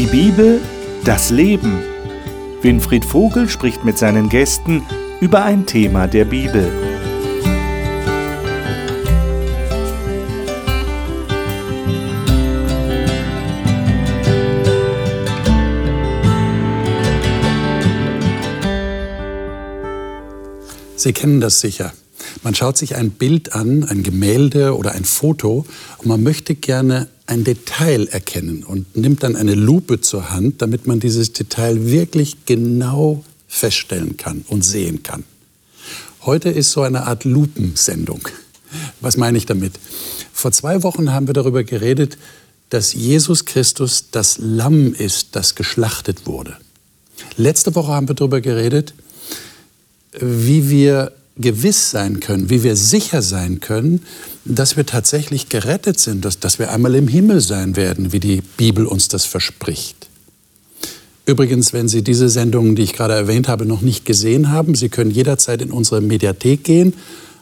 Die Bibel, das Leben. Winfried Vogel spricht mit seinen Gästen über ein Thema der Bibel. Sie kennen das sicher. Man schaut sich ein Bild an, ein Gemälde oder ein Foto und man möchte gerne ein Detail erkennen und nimmt dann eine Lupe zur Hand, damit man dieses Detail wirklich genau feststellen kann und sehen kann. Heute ist so eine Art Lupensendung. Was meine ich damit? Vor zwei Wochen haben wir darüber geredet, dass Jesus Christus das Lamm ist, das geschlachtet wurde. Letzte Woche haben wir darüber geredet, wie wir gewiss sein können, wie wir sicher sein können, dass wir tatsächlich gerettet sind, dass, dass wir einmal im Himmel sein werden, wie die Bibel uns das verspricht. Übrigens, wenn Sie diese Sendungen, die ich gerade erwähnt habe, noch nicht gesehen haben, Sie können jederzeit in unsere Mediathek gehen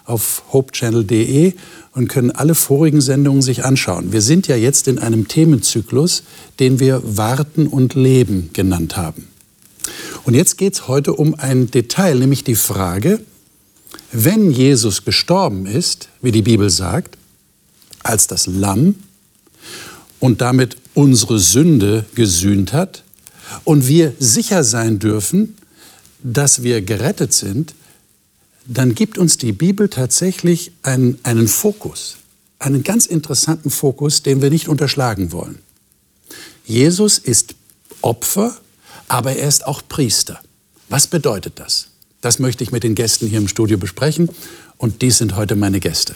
auf hopechannel.de und können alle vorigen Sendungen sich anschauen. Wir sind ja jetzt in einem Themenzyklus, den wir Warten und Leben genannt haben. Und jetzt geht es heute um ein Detail, nämlich die Frage, wenn Jesus gestorben ist, wie die Bibel sagt, als das Lamm und damit unsere Sünde gesühnt hat und wir sicher sein dürfen, dass wir gerettet sind, dann gibt uns die Bibel tatsächlich einen, einen Fokus, einen ganz interessanten Fokus, den wir nicht unterschlagen wollen. Jesus ist Opfer, aber er ist auch Priester. Was bedeutet das? Das möchte ich mit den Gästen hier im Studio besprechen und dies sind heute meine Gäste.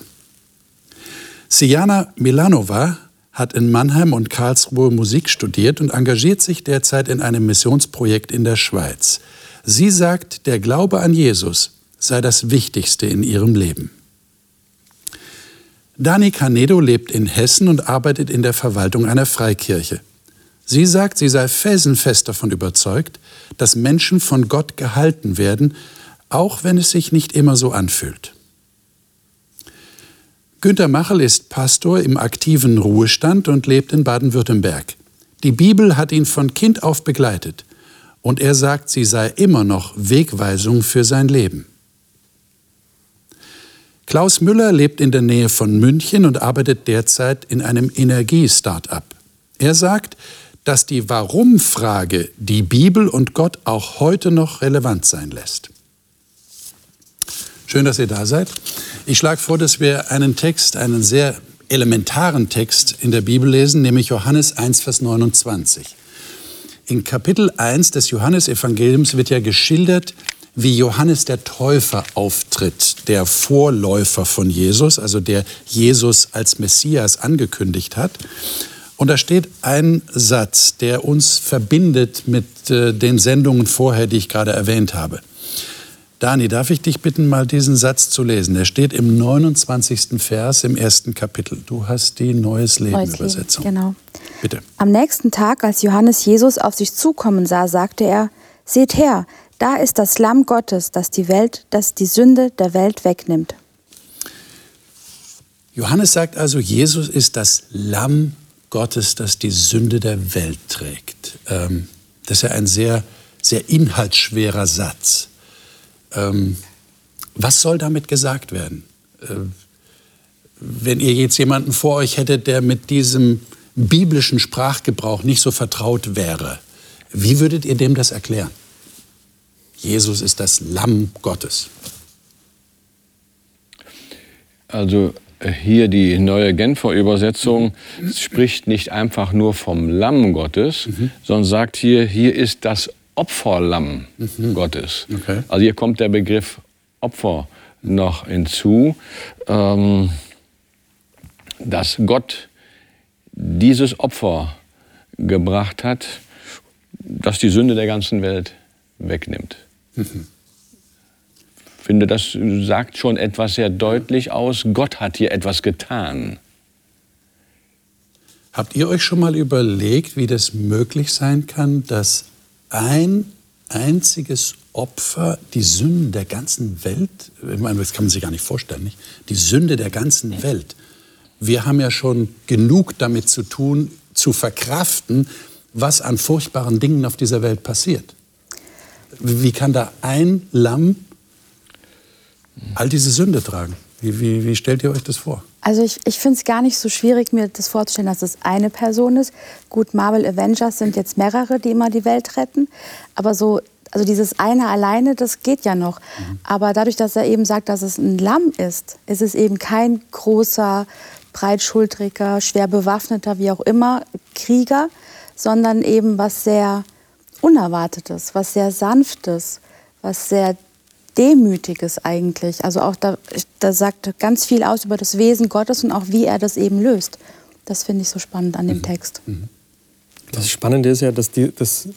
Sijana Milanova hat in Mannheim und Karlsruhe Musik studiert und engagiert sich derzeit in einem Missionsprojekt in der Schweiz. Sie sagt, der Glaube an Jesus sei das Wichtigste in ihrem Leben. Dani Canedo lebt in Hessen und arbeitet in der Verwaltung einer Freikirche. Sie sagt, sie sei felsenfest davon überzeugt, dass Menschen von Gott gehalten werden, auch wenn es sich nicht immer so anfühlt. Günter Machel ist Pastor im aktiven Ruhestand und lebt in Baden-Württemberg. Die Bibel hat ihn von Kind auf begleitet und er sagt, sie sei immer noch Wegweisung für sein Leben. Klaus Müller lebt in der Nähe von München und arbeitet derzeit in einem Energie-Start-up. Er sagt, dass die Warum-Frage die Bibel und Gott auch heute noch relevant sein lässt. Schön, dass ihr da seid. Ich schlage vor, dass wir einen Text, einen sehr elementaren Text in der Bibel lesen, nämlich Johannes 1, Vers 29. In Kapitel 1 des Johannesevangeliums wird ja geschildert, wie Johannes der Täufer auftritt, der Vorläufer von Jesus, also der Jesus als Messias angekündigt hat. Und da steht ein Satz, der uns verbindet mit äh, den Sendungen vorher, die ich gerade erwähnt habe. Dani, darf ich dich bitten, mal diesen Satz zu lesen? Der steht im 29. Vers im ersten Kapitel. Du hast die Neues Leben Neues Übersetzung. Leben, genau. Bitte. Am nächsten Tag, als Johannes Jesus auf sich zukommen sah, sagte er: Seht her, da ist das Lamm Gottes, das die Welt, das die Sünde der Welt wegnimmt. Johannes sagt also, Jesus ist das Lamm Gottes, das die Sünde der Welt trägt. Ähm, das ist ja ein sehr, sehr inhaltsschwerer Satz. Ähm, was soll damit gesagt werden? Äh, wenn ihr jetzt jemanden vor euch hättet, der mit diesem biblischen Sprachgebrauch nicht so vertraut wäre, wie würdet ihr dem das erklären? Jesus ist das Lamm Gottes. Also hier die neue Genfer Übersetzung spricht nicht einfach nur vom Lamm Gottes, mhm. sondern sagt hier, hier ist das Opferlamm mhm. Gottes. Okay. Also hier kommt der Begriff Opfer noch hinzu, ähm, dass Gott dieses Opfer gebracht hat, das die Sünde der ganzen Welt wegnimmt. Mhm finde, das sagt schon etwas sehr deutlich aus. Gott hat hier etwas getan. Habt ihr euch schon mal überlegt, wie das möglich sein kann, dass ein einziges Opfer die Sünden der ganzen Welt, ich meine, das kann man sich gar nicht vorstellen, nicht? die Sünde der ganzen Welt. Wir haben ja schon genug damit zu tun, zu verkraften, was an furchtbaren Dingen auf dieser Welt passiert. Wie kann da ein Lamm all diese Sünde tragen? Wie, wie, wie stellt ihr euch das vor? Also ich, ich finde es gar nicht so schwierig, mir das vorzustellen, dass es eine Person ist. Gut, Marvel Avengers sind jetzt mehrere, die immer die Welt retten. Aber so, also dieses eine alleine, das geht ja noch. Mhm. Aber dadurch, dass er eben sagt, dass es ein Lamm ist, ist es eben kein großer, breitschultriger, schwer bewaffneter, wie auch immer, Krieger, sondern eben was sehr Unerwartetes, was sehr Sanftes, was sehr Demütiges eigentlich. Also auch da, da sagt ganz viel aus über das Wesen Gottes und auch wie er das eben löst. Das finde ich so spannend an dem mhm. Text. Mhm. Das Spannende ist ja, dass die, das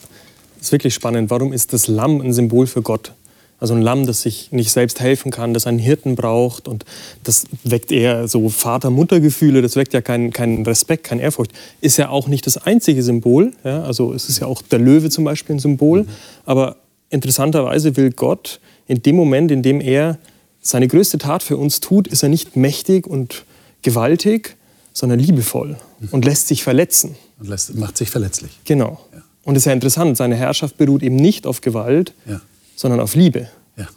ist wirklich spannend. Warum ist das Lamm ein Symbol für Gott? Also ein Lamm, das sich nicht selbst helfen kann, das einen Hirten braucht und das weckt eher so Vater-Mutter-Gefühle, das weckt ja keinen kein Respekt, keine Ehrfurcht. Ist ja auch nicht das einzige Symbol. Ja? Also es ist ja auch der Löwe zum Beispiel ein Symbol. Mhm. Aber interessanterweise will Gott in dem Moment, in dem er seine größte Tat für uns tut, ist er nicht mächtig und gewaltig, sondern liebevoll und lässt sich verletzen. Und lässt, macht sich verletzlich. Genau. Ja. Und es ist ja interessant, seine Herrschaft beruht eben nicht auf Gewalt, ja. sondern auf Liebe. Ja.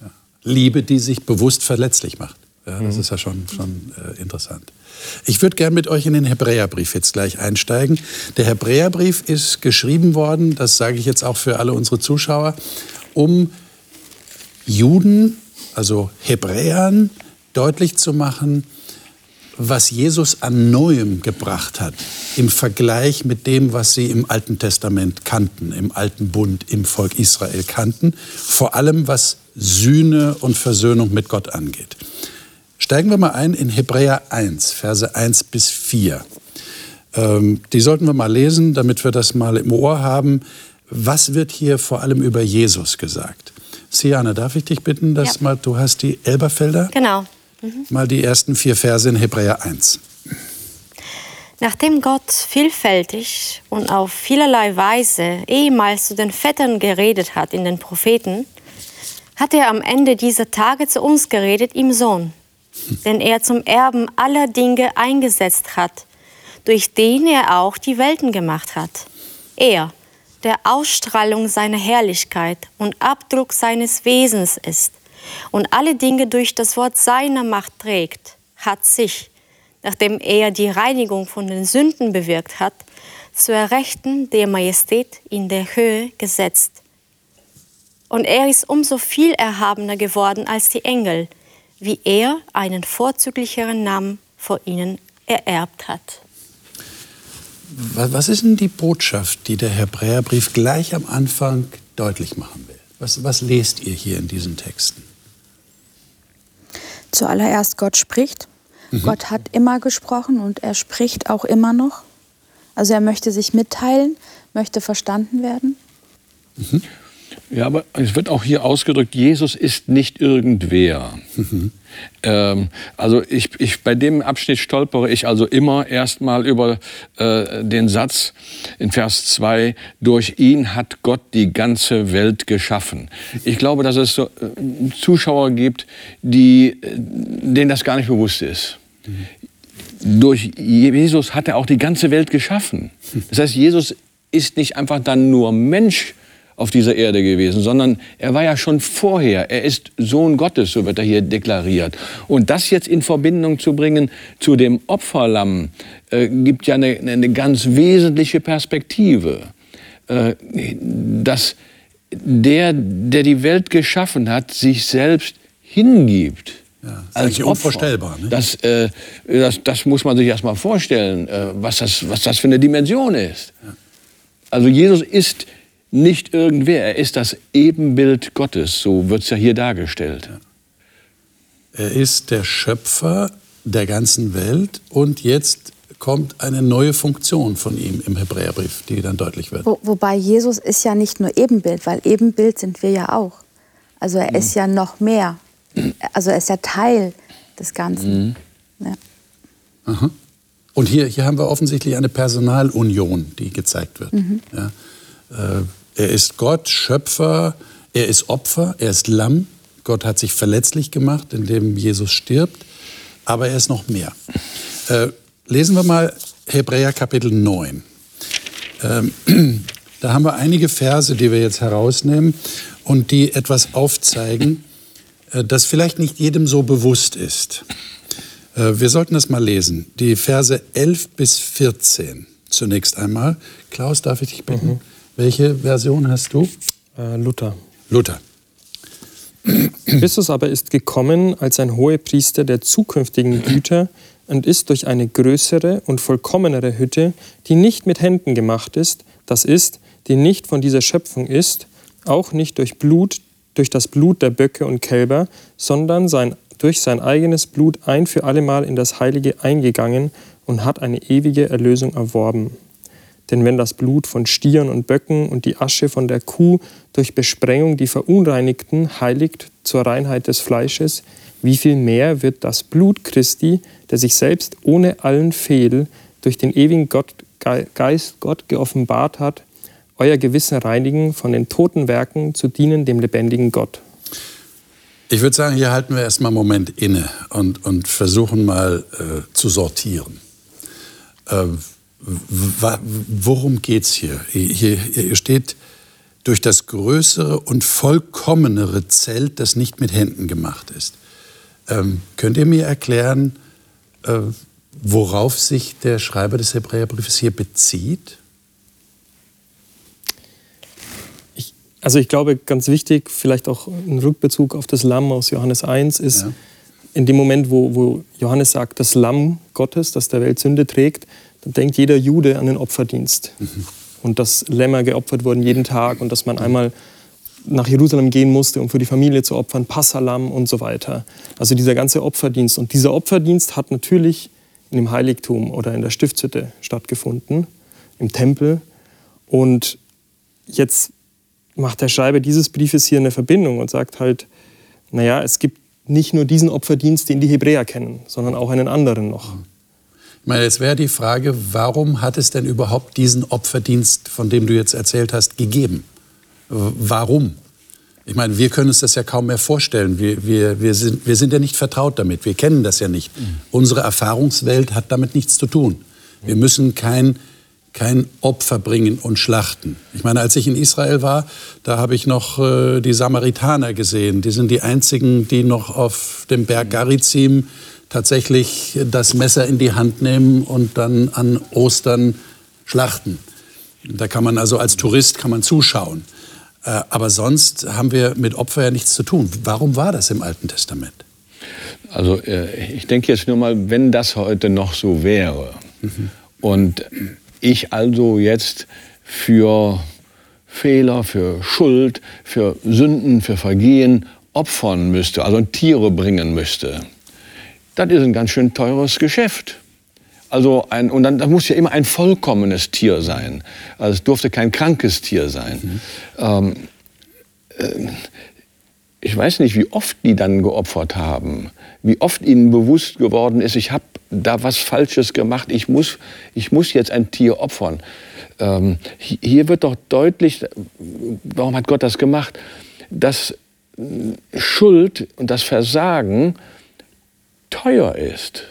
ja. Liebe, die sich bewusst verletzlich macht. Ja, das mhm. ist ja schon, schon äh, interessant. Ich würde gerne mit euch in den Hebräerbrief jetzt gleich einsteigen. Der Hebräerbrief ist geschrieben worden, das sage ich jetzt auch für alle unsere Zuschauer, um Juden, also Hebräern, deutlich zu machen, was Jesus an Neuem gebracht hat im Vergleich mit dem, was sie im Alten Testament kannten, im Alten Bund, im Volk Israel kannten, vor allem was Sühne und Versöhnung mit Gott angeht. Steigen wir mal ein in Hebräer 1, Verse 1 bis 4. Ähm, die sollten wir mal lesen, damit wir das mal im Ohr haben. Was wird hier vor allem über Jesus gesagt? Siane, darf ich dich bitten, dass ja. mal, du hast die Elberfelder? Genau. Mhm. Mal die ersten vier Verse in Hebräer 1. Nachdem Gott vielfältig und auf vielerlei Weise ehemals zu den Vätern geredet hat in den Propheten, hat er am Ende dieser Tage zu uns geredet im Sohn, den er zum Erben aller Dinge eingesetzt hat, durch den er auch die Welten gemacht hat. Er, der Ausstrahlung seiner Herrlichkeit und Abdruck seines Wesens ist und alle Dinge durch das Wort seiner Macht trägt, hat sich, nachdem er die Reinigung von den Sünden bewirkt hat, zur Rechten der Majestät in der Höhe gesetzt. Und er ist umso viel erhabener geworden als die Engel, wie er einen vorzüglicheren Namen vor ihnen ererbt hat. Was ist denn die Botschaft, die der Hebräerbrief gleich am Anfang deutlich machen will? Was, was lest ihr hier in diesen Texten? Zuallererst Gott spricht. Mhm. Gott hat immer gesprochen und er spricht auch immer noch. Also er möchte sich mitteilen, möchte verstanden werden. Mhm. Ja, aber es wird auch hier ausgedrückt, Jesus ist nicht irgendwer. Mhm. Ähm, also ich, ich, bei dem Abschnitt stolpere ich also immer erstmal über äh, den Satz in Vers 2, durch ihn hat Gott die ganze Welt geschaffen. Ich glaube, dass es so, äh, Zuschauer gibt, die, äh, denen das gar nicht bewusst ist. Mhm. Durch Jesus hat er auch die ganze Welt geschaffen. Das heißt, Jesus ist nicht einfach dann nur Mensch, auf dieser Erde gewesen, sondern er war ja schon vorher. Er ist Sohn Gottes, so wird er hier deklariert. Und das jetzt in Verbindung zu bringen zu dem Opferlamm, äh, gibt ja eine, eine, ganz wesentliche Perspektive. Äh, dass der, der die Welt geschaffen hat, sich selbst hingibt. Ja, als unvorstellbar. Ne? Das, äh, das, das, muss man sich erst mal vorstellen, äh, was, das, was das für eine Dimension ist. Ja. Also Jesus ist nicht irgendwer, er ist das Ebenbild Gottes, so wird es ja hier dargestellt. Er ist der Schöpfer der ganzen Welt und jetzt kommt eine neue Funktion von ihm im Hebräerbrief, die dann deutlich wird. Wo, wobei Jesus ist ja nicht nur Ebenbild, weil Ebenbild sind wir ja auch. Also er mhm. ist ja noch mehr. Also er ist ja Teil des Ganzen. Mhm. Ja. Und hier, hier haben wir offensichtlich eine Personalunion, die gezeigt wird. Mhm. Ja. Äh, er ist Gott, Schöpfer, er ist Opfer, er ist Lamm. Gott hat sich verletzlich gemacht, indem Jesus stirbt. Aber er ist noch mehr. Äh, lesen wir mal Hebräer Kapitel 9. Ähm, da haben wir einige Verse, die wir jetzt herausnehmen und die etwas aufzeigen, äh, das vielleicht nicht jedem so bewusst ist. Wir sollten das mal lesen. Die Verse 11 bis 14 zunächst einmal. Klaus, darf ich dich bitten? Mhm. Welche Version hast du? Äh, Luther. Luther. Christus aber ist gekommen als ein Hohepriester der zukünftigen Güter und ist durch eine größere und vollkommenere Hütte, die nicht mit Händen gemacht ist, das ist, die nicht von dieser Schöpfung ist, auch nicht durch Blut, durch das Blut der Böcke und Kälber, sondern sein, durch sein eigenes Blut ein für allemal in das Heilige eingegangen und hat eine ewige Erlösung erworben. Denn wenn das Blut von Stieren und Böcken und die Asche von der Kuh durch Besprengung die Verunreinigten heiligt zur Reinheit des Fleisches, wie viel mehr wird das Blut Christi, der sich selbst ohne allen Fehl durch den ewigen Gott, Geist Gott geoffenbart hat, euer Gewissen reinigen, von den toten Werken zu dienen dem lebendigen Gott. Ich würde sagen, hier halten wir erstmal einen Moment inne und, und versuchen mal äh, zu sortieren. Äh, worum geht es hier? hier? Hier steht, durch das größere und vollkommenere Zelt, das nicht mit Händen gemacht ist. Ähm, könnt ihr mir erklären, äh, worauf sich der Schreiber des Hebräerbriefes hier bezieht? Ich, also ich glaube, ganz wichtig, vielleicht auch ein Rückbezug auf das Lamm aus Johannes 1 ist, ja. in dem Moment, wo, wo Johannes sagt, das Lamm Gottes, das der Welt Sünde trägt, dann denkt jeder Jude an den Opferdienst. Mhm. Und dass Lämmer geopfert wurden jeden Tag und dass man einmal nach Jerusalem gehen musste, um für die Familie zu opfern, Passalam und so weiter. Also dieser ganze Opferdienst. Und dieser Opferdienst hat natürlich in dem Heiligtum oder in der Stiftshütte stattgefunden, im Tempel. Und jetzt macht der Schreiber dieses Briefes hier eine Verbindung und sagt halt, naja, es gibt nicht nur diesen Opferdienst, den die Hebräer kennen, sondern auch einen anderen noch. Ich meine, jetzt wäre die Frage, warum hat es denn überhaupt diesen Opferdienst, von dem du jetzt erzählt hast, gegeben? Warum? Ich meine, wir können uns das ja kaum mehr vorstellen. Wir, wir, wir, sind, wir sind ja nicht vertraut damit. Wir kennen das ja nicht. Mhm. Unsere Erfahrungswelt hat damit nichts zu tun. Wir müssen kein, kein Opfer bringen und schlachten. Ich meine, als ich in Israel war, da habe ich noch äh, die Samaritaner gesehen. Die sind die einzigen, die noch auf dem Berg Garizim tatsächlich das Messer in die Hand nehmen und dann an Ostern schlachten. Da kann man also als Tourist kann man zuschauen. Äh, aber sonst haben wir mit Opfer ja nichts zu tun. Warum war das im Alten Testament? Also äh, ich denke jetzt nur mal, wenn das heute noch so wäre mhm. und ich also jetzt für Fehler, für Schuld, für Sünden, für Vergehen opfern müsste, also Tiere bringen müsste, das ist ein ganz schön teures Geschäft. Also ein, und dann das muss ja immer ein vollkommenes Tier sein. Also es durfte kein krankes Tier sein. Mhm. Ähm, äh, ich weiß nicht, wie oft die dann geopfert haben, wie oft ihnen bewusst geworden ist, ich habe da was Falsches gemacht, ich muss, ich muss jetzt ein Tier opfern. Ähm, hier wird doch deutlich, warum hat Gott das gemacht, dass Schuld und das Versagen teuer ist.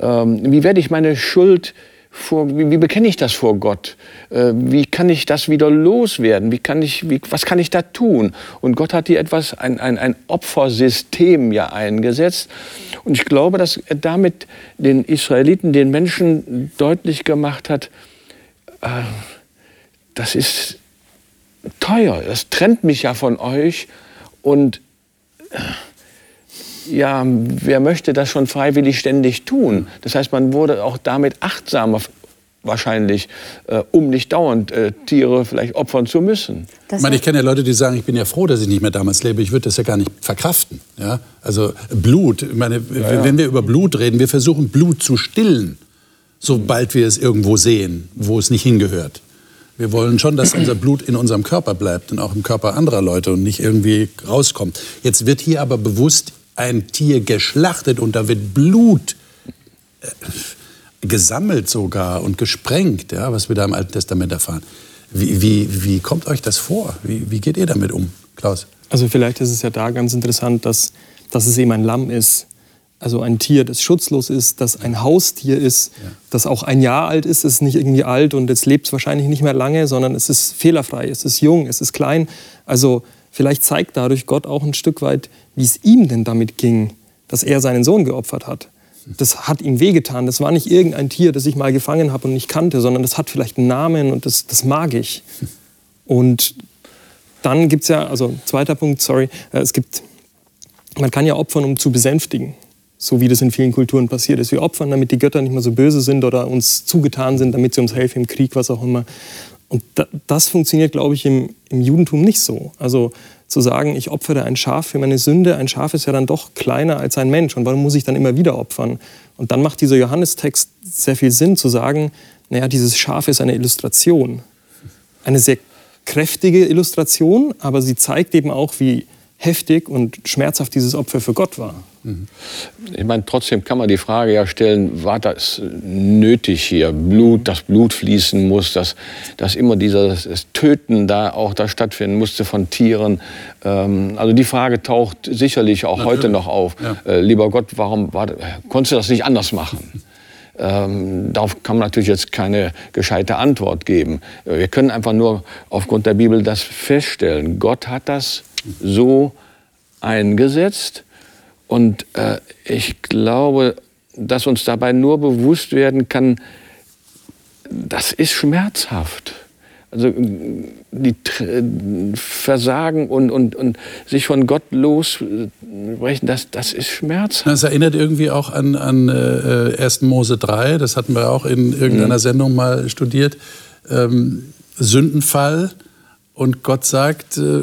Ähm, wie werde ich meine Schuld vor, wie, wie bekenne ich das vor Gott? Äh, wie kann ich das wieder loswerden? Wie kann ich, wie, was kann ich da tun? Und Gott hat hier etwas, ein, ein, ein Opfersystem ja eingesetzt. Und ich glaube, dass er damit den Israeliten, den Menschen deutlich gemacht hat, äh, das ist teuer, das trennt mich ja von euch und äh, ja, wer möchte das schon freiwillig ständig tun? Das heißt, man wurde auch damit achtsamer wahrscheinlich, äh, um nicht dauernd äh, Tiere vielleicht opfern zu müssen. ich meine, ich kenne ja Leute, die sagen, ich bin ja froh, dass ich nicht mehr damals lebe. Ich würde das ja gar nicht verkraften. Ja? Also Blut, ich meine, ja, ja. wenn wir über Blut reden, wir versuchen Blut zu stillen, sobald wir es irgendwo sehen, wo es nicht hingehört. Wir wollen schon, dass unser Blut in unserem Körper bleibt und auch im Körper anderer Leute und nicht irgendwie rauskommt. Jetzt wird hier aber bewusst ein Tier geschlachtet und da wird Blut äh, gesammelt sogar und gesprengt, ja, was wir da im Alten Testament erfahren. Wie, wie, wie kommt euch das vor? Wie, wie geht ihr damit um, Klaus? Also vielleicht ist es ja da ganz interessant, dass, dass es eben ein Lamm ist, Also ein Tier, das schutzlos ist, das ein Haustier ist, ja. das auch ein Jahr alt ist, es ist nicht irgendwie alt und jetzt lebt es wahrscheinlich nicht mehr lange, sondern es ist fehlerfrei, es ist jung, es ist klein. Also vielleicht zeigt dadurch Gott auch ein Stück weit, wie es ihm denn damit ging, dass er seinen Sohn geopfert hat. Das hat ihm wehgetan. Das war nicht irgendein Tier, das ich mal gefangen habe und nicht kannte, sondern das hat vielleicht einen Namen und das, das mag ich. Und dann gibt es ja, also zweiter Punkt, sorry, äh, es gibt, man kann ja opfern, um zu besänftigen so wie das in vielen Kulturen passiert ist. Wir opfern, damit die Götter nicht mehr so böse sind oder uns zugetan sind, damit sie uns helfen im Krieg, was auch immer. Und das funktioniert, glaube ich, im, im Judentum nicht so. Also zu sagen, ich opfere ein Schaf für meine Sünde, ein Schaf ist ja dann doch kleiner als ein Mensch. Und warum muss ich dann immer wieder opfern? Und dann macht dieser Johannestext sehr viel Sinn zu sagen, naja, dieses Schaf ist eine Illustration. Eine sehr kräftige Illustration, aber sie zeigt eben auch, wie heftig und schmerzhaft dieses Opfer für Gott war. Ich meine, trotzdem kann man die Frage ja stellen, war das nötig hier? Blut, das Blut fließen muss, dass, dass immer dieses Töten da auch da stattfinden musste von Tieren. Ähm, also die Frage taucht sicherlich auch Natürlich. heute noch auf. Ja. Äh, lieber Gott, warum war, konntest du das nicht anders machen? Ähm, darauf kann man natürlich jetzt keine gescheite Antwort geben. Wir können einfach nur aufgrund der Bibel das feststellen. Gott hat das so eingesetzt und äh, ich glaube, dass uns dabei nur bewusst werden kann, das ist schmerzhaft. Also die Versagen und, und, und sich von Gott losbrechen, das, das ist schmerzhaft. Das erinnert irgendwie auch an, an äh, 1. Mose 3, das hatten wir auch in irgendeiner mhm. Sendung mal studiert. Ähm, Sündenfall und Gott sagt, äh,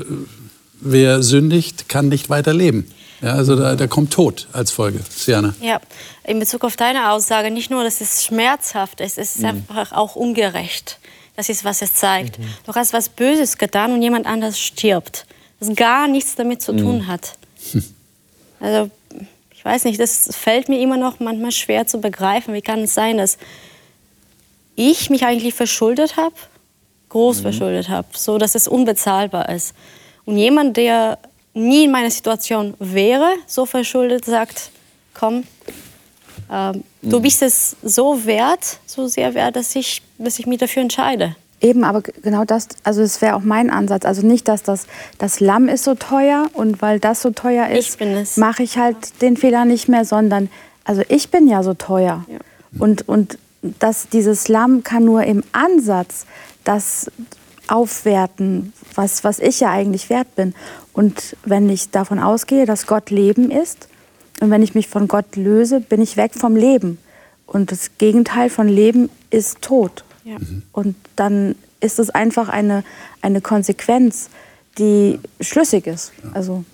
wer sündigt, kann nicht weiter leben. Ja, also da, da kommt Tod als Folge. Siana. Ja, in Bezug auf deine Aussage, nicht nur, dass es schmerzhaft ist, es ist mhm. einfach auch ungerecht. Das ist, was es zeigt. Mhm. Du hast was Böses getan und jemand anders stirbt. Das gar nichts damit zu tun mhm. hat. Also, ich weiß nicht, das fällt mir immer noch manchmal schwer zu begreifen. Wie kann es sein, dass ich mich eigentlich verschuldet habe, groß mhm. verschuldet habe, so dass es unbezahlbar ist. Und jemand, der nie in meiner Situation wäre, so verschuldet, sagt, komm, ähm, du mhm. bist es so wert, so sehr wert, dass ich, dass ich mich dafür entscheide. Eben, aber genau das, also es wäre auch mein Ansatz. Also nicht, dass das, das Lamm ist so teuer und weil das so teuer ist, mache ich halt den Fehler nicht mehr, sondern also ich bin ja so teuer. Ja. Und, und das, dieses Lamm kann nur im Ansatz das aufwerten, was, was ich ja eigentlich wert bin. Und wenn ich davon ausgehe, dass Gott Leben ist, und wenn ich mich von Gott löse, bin ich weg vom Leben. Und das Gegenteil von Leben ist Tod. Ja. Mhm. Und dann ist es einfach eine, eine Konsequenz, die schlüssig ist. Also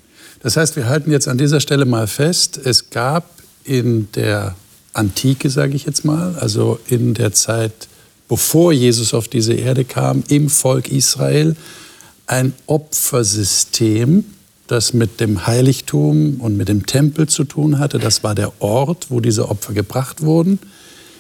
das heißt, wir halten jetzt an dieser Stelle mal fest, es gab in der Antike, sage ich jetzt mal, also in der Zeit bevor Jesus auf diese Erde kam, im Volk Israel ein Opfersystem, das mit dem Heiligtum und mit dem Tempel zu tun hatte. Das war der Ort, wo diese Opfer gebracht wurden.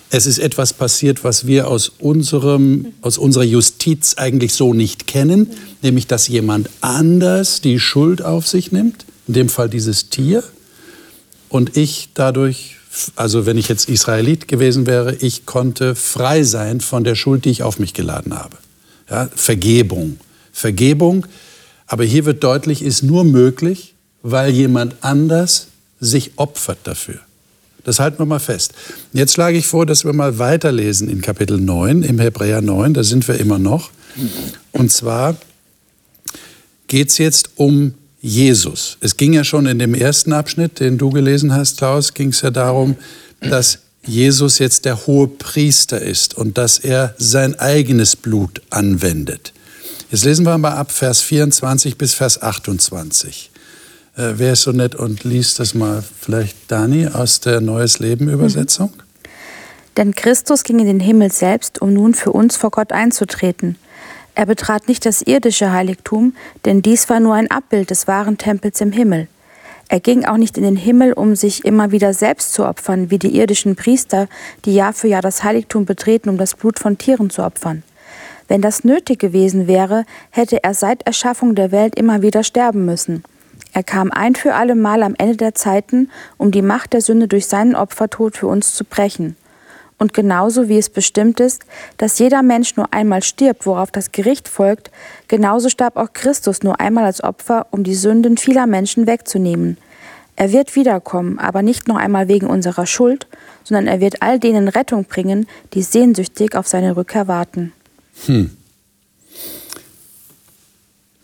Es ist etwas passiert, was wir aus, unserem, aus unserer Justiz eigentlich so nicht kennen, nämlich dass jemand anders die Schuld auf sich nimmt, in dem Fall dieses Tier, und ich dadurch also wenn ich jetzt Israelit gewesen wäre, ich konnte frei sein von der Schuld, die ich auf mich geladen habe. Ja, Vergebung. Vergebung, aber hier wird deutlich, ist nur möglich, weil jemand anders sich opfert dafür. Das halten wir mal fest. Jetzt schlage ich vor, dass wir mal weiterlesen in Kapitel 9, im Hebräer 9, da sind wir immer noch. Und zwar geht es jetzt um Jesus. Es ging ja schon in dem ersten Abschnitt, den du gelesen hast, Klaus, ging es ja darum, dass Jesus jetzt der hohe Priester ist und dass er sein eigenes Blut anwendet. Jetzt lesen wir mal ab Vers 24 bis Vers 28. Äh, wer ist so nett und liest das mal vielleicht Dani aus der Neues Leben Übersetzung? Mhm. Denn Christus ging in den Himmel selbst, um nun für uns vor Gott einzutreten. Er betrat nicht das irdische Heiligtum, denn dies war nur ein Abbild des wahren Tempels im Himmel. Er ging auch nicht in den Himmel, um sich immer wieder selbst zu opfern, wie die irdischen Priester, die Jahr für Jahr das Heiligtum betreten, um das Blut von Tieren zu opfern. Wenn das nötig gewesen wäre, hätte er seit Erschaffung der Welt immer wieder sterben müssen. Er kam ein für alle Mal am Ende der Zeiten, um die Macht der Sünde durch seinen Opfertod für uns zu brechen. Und genauso wie es bestimmt ist, dass jeder Mensch nur einmal stirbt, worauf das Gericht folgt, genauso starb auch Christus nur einmal als Opfer, um die Sünden vieler Menschen wegzunehmen. Er wird wiederkommen, aber nicht noch einmal wegen unserer Schuld, sondern er wird all denen Rettung bringen, die sehnsüchtig auf seine Rückkehr warten. Hm.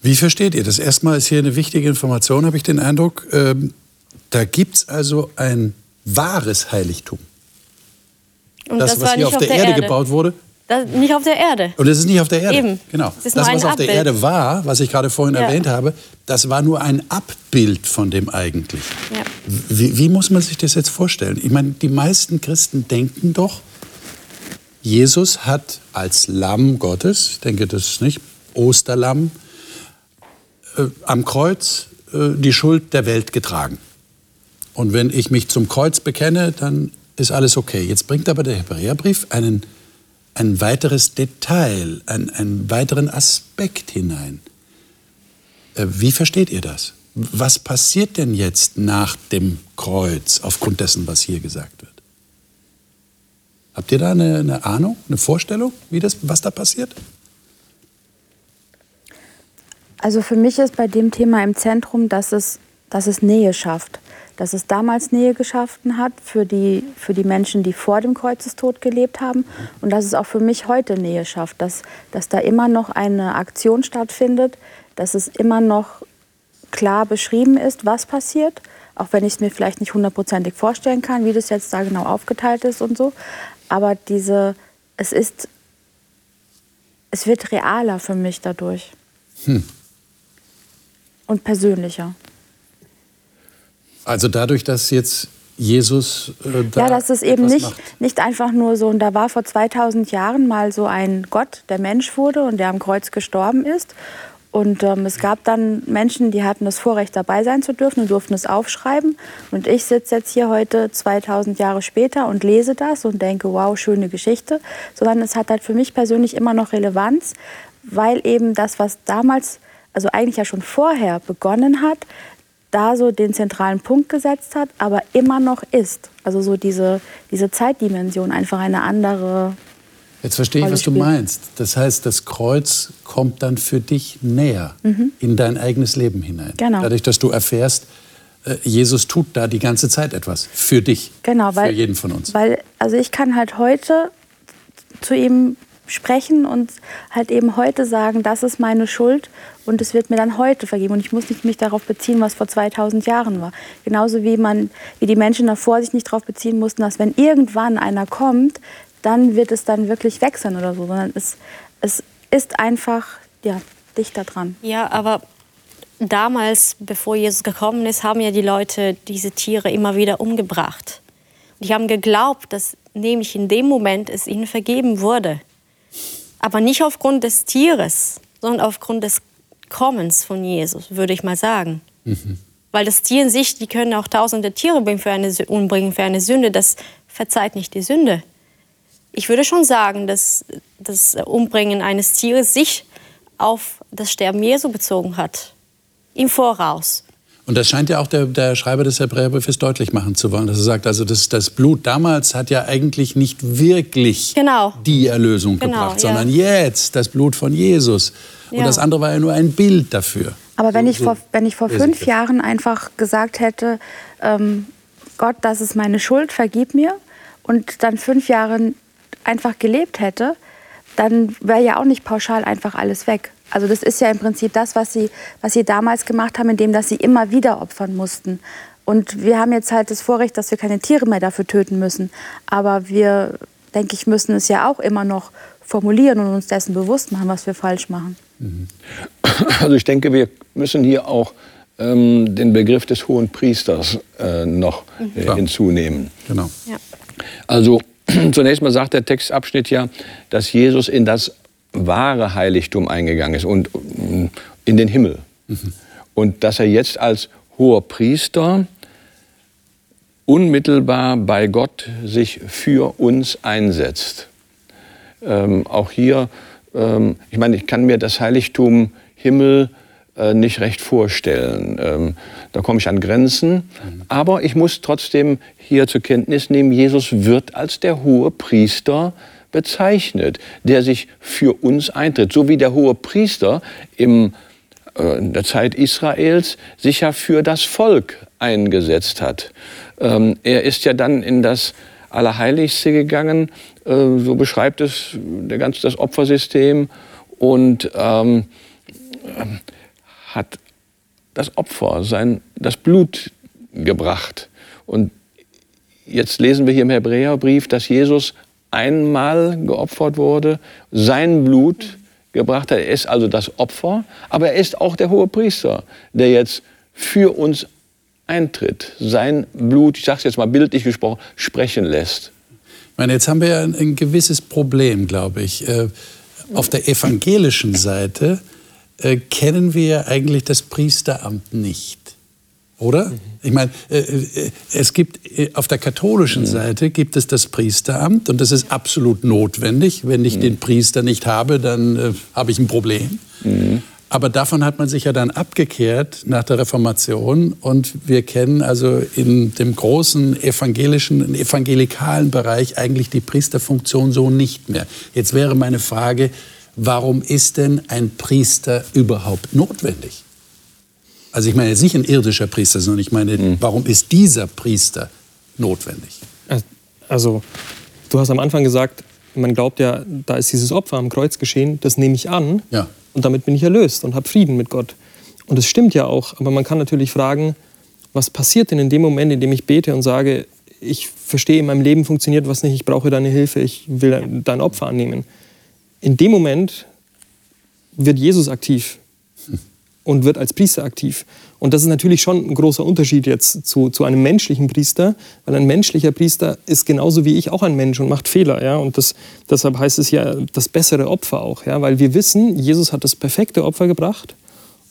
Wie versteht ihr das? Erstmal ist hier eine wichtige Information, habe ich den Eindruck. Ähm, da gibt es also ein wahres Heiligtum. Und das, das was hier auf der, der Erde, Erde gebaut wurde, das, nicht auf der Erde. Und es ist nicht auf der Erde. Eben. Genau. Das, was auf Abbild. der Erde war, was ich gerade vorhin ja. erwähnt habe, das war nur ein Abbild von dem eigentlichen. Ja. Wie, wie, muss man sich das jetzt vorstellen? Ich meine, die meisten Christen denken doch, Jesus hat als Lamm Gottes, ich denke, das ist nicht Osterlamm, äh, am Kreuz äh, die Schuld der Welt getragen. Und wenn ich mich zum Kreuz bekenne, dann ist alles okay. Jetzt bringt aber der Hebräerbrief einen, ein weiteres Detail, einen, einen weiteren Aspekt hinein. Äh, wie versteht ihr das? Was passiert denn jetzt nach dem Kreuz aufgrund dessen, was hier gesagt wird? Habt ihr da eine, eine Ahnung, eine Vorstellung, wie das, was da passiert? Also für mich ist bei dem Thema im Zentrum, dass es, dass es Nähe schafft dass es damals Nähe geschaffen hat für die, für die Menschen, die vor dem Kreuzestod gelebt haben und dass es auch für mich heute Nähe schafft, dass, dass da immer noch eine Aktion stattfindet, dass es immer noch klar beschrieben ist, was passiert, auch wenn ich es mir vielleicht nicht hundertprozentig vorstellen kann, wie das jetzt da genau aufgeteilt ist und so. Aber diese, es ist, es wird realer für mich dadurch. Hm. Und persönlicher. Also dadurch, dass jetzt Jesus äh, da Ja, das ist eben nicht, nicht einfach nur so, und da war vor 2000 Jahren mal so ein Gott, der Mensch wurde und der am Kreuz gestorben ist. Und ähm, es gab dann Menschen, die hatten das Vorrecht, dabei sein zu dürfen und durften es aufschreiben. Und ich sitze jetzt hier heute 2000 Jahre später und lese das und denke, wow, schöne Geschichte. Sondern es hat halt für mich persönlich immer noch Relevanz, weil eben das, was damals, also eigentlich ja schon vorher begonnen hat, da so den zentralen Punkt gesetzt hat, aber immer noch ist. Also so diese, diese Zeitdimension einfach eine andere. Jetzt verstehe ich, was du meinst. Das heißt, das Kreuz kommt dann für dich näher mhm. in dein eigenes Leben hinein. Genau. Dadurch, dass du erfährst, äh, Jesus tut da die ganze Zeit etwas für dich, genau, weil, für jeden von uns. Weil, also ich kann halt heute zu ihm sprechen und halt eben heute sagen, das ist meine Schuld und es wird mir dann heute vergeben und ich muss nicht mich darauf beziehen, was vor 2000 Jahren war. Genauso wie man, wie die Menschen davor sich nicht darauf beziehen mussten, dass wenn irgendwann einer kommt, dann wird es dann wirklich wechseln oder so, sondern es, es ist einfach ja, dichter dran. Ja, aber damals, bevor Jesus gekommen ist, haben ja die Leute diese Tiere immer wieder umgebracht. Die haben geglaubt, dass nämlich in dem Moment es ihnen vergeben wurde. Aber nicht aufgrund des Tieres, sondern aufgrund des Kommens von Jesus, würde ich mal sagen. Mhm. Weil das Tier in sich, die können auch tausende Tiere umbringen für, eine, umbringen für eine Sünde, das verzeiht nicht die Sünde. Ich würde schon sagen, dass das Umbringen eines Tieres sich auf das Sterben Jesu bezogen hat. Im Voraus. Und das scheint ja auch der, der Schreiber des Hebräerbriefes deutlich machen zu wollen, dass er sagt, also das, das Blut damals hat ja eigentlich nicht wirklich genau. die Erlösung genau, gebracht, ja. sondern jetzt das Blut von Jesus. Und ja. das andere war ja nur ein Bild dafür. Aber wenn, so, ich, vor, wenn ich vor fünf Jahren einfach gesagt hätte, ähm, Gott, das ist meine Schuld, vergib mir, und dann fünf Jahre einfach gelebt hätte, dann wäre ja auch nicht pauschal einfach alles weg. Also das ist ja im Prinzip das, was sie, was sie damals gemacht haben, indem dass sie immer wieder opfern mussten. Und wir haben jetzt halt das Vorrecht, dass wir keine Tiere mehr dafür töten müssen. Aber wir, denke ich, müssen es ja auch immer noch formulieren und uns dessen bewusst machen, was wir falsch machen. Mhm. Also ich denke, wir müssen hier auch ähm, den Begriff des hohen Priesters äh, noch äh, mhm. hinzunehmen. Genau. Ja. Also zunächst mal sagt der Textabschnitt ja, dass Jesus in das wahre Heiligtum eingegangen ist und mm, in den Himmel. Mhm. Und dass er jetzt als hoher Priester unmittelbar bei Gott sich für uns einsetzt. Ähm, auch hier, ähm, ich meine, ich kann mir das Heiligtum Himmel äh, nicht recht vorstellen. Ähm, da komme ich an Grenzen. Aber ich muss trotzdem hier zur Kenntnis nehmen, Jesus wird als der hohe Priester bezeichnet, der sich für uns eintritt. So wie der hohe Priester im, äh, in der Zeit Israels sich ja für das Volk eingesetzt hat. Ähm, er ist ja dann in das Allerheiligste gegangen, äh, so beschreibt es der ganze, das Opfersystem, und ähm, hat das Opfer, sein, das Blut gebracht. Und jetzt lesen wir hier im Hebräerbrief, dass Jesus einmal geopfert wurde, sein Blut gebracht hat. Er ist also das Opfer, aber er ist auch der hohe Priester, der jetzt für uns eintritt, sein Blut, ich sage es jetzt mal bildlich gesprochen, sprechen lässt. Ich meine, jetzt haben wir ja ein, ein gewisses Problem, glaube ich. Äh, auf der evangelischen Seite äh, kennen wir eigentlich das Priesteramt nicht. Oder? Mhm. Ich meine, äh, äh, es gibt äh, auf der katholischen mhm. Seite gibt es das Priesteramt und das ist absolut notwendig. Wenn ich mhm. den Priester nicht habe, dann äh, habe ich ein Problem. Aber davon hat man sich ja dann abgekehrt nach der Reformation und wir kennen also in dem großen evangelischen, evangelikalen Bereich eigentlich die Priesterfunktion so nicht mehr. Jetzt wäre meine Frage, warum ist denn ein Priester überhaupt notwendig? Also ich meine jetzt nicht ein irdischer Priester, sondern ich meine, mhm. warum ist dieser Priester notwendig? Also, du hast am Anfang gesagt, man glaubt ja, da ist dieses Opfer am Kreuz geschehen, das nehme ich an ja. und damit bin ich erlöst und habe Frieden mit Gott. Und das stimmt ja auch, aber man kann natürlich fragen, was passiert denn in dem Moment, in dem ich bete und sage, ich verstehe, in meinem Leben funktioniert was nicht, ich brauche deine Hilfe, ich will dein Opfer annehmen in dem Moment wird Jesus aktiv und wird als Priester aktiv. Und das ist natürlich schon ein großer Unterschied jetzt zu, zu einem menschlichen Priester, weil ein menschlicher Priester ist genauso wie ich auch ein Mensch und macht Fehler. Ja? Und das, deshalb heißt es ja das bessere Opfer auch, ja? weil wir wissen, Jesus hat das perfekte Opfer gebracht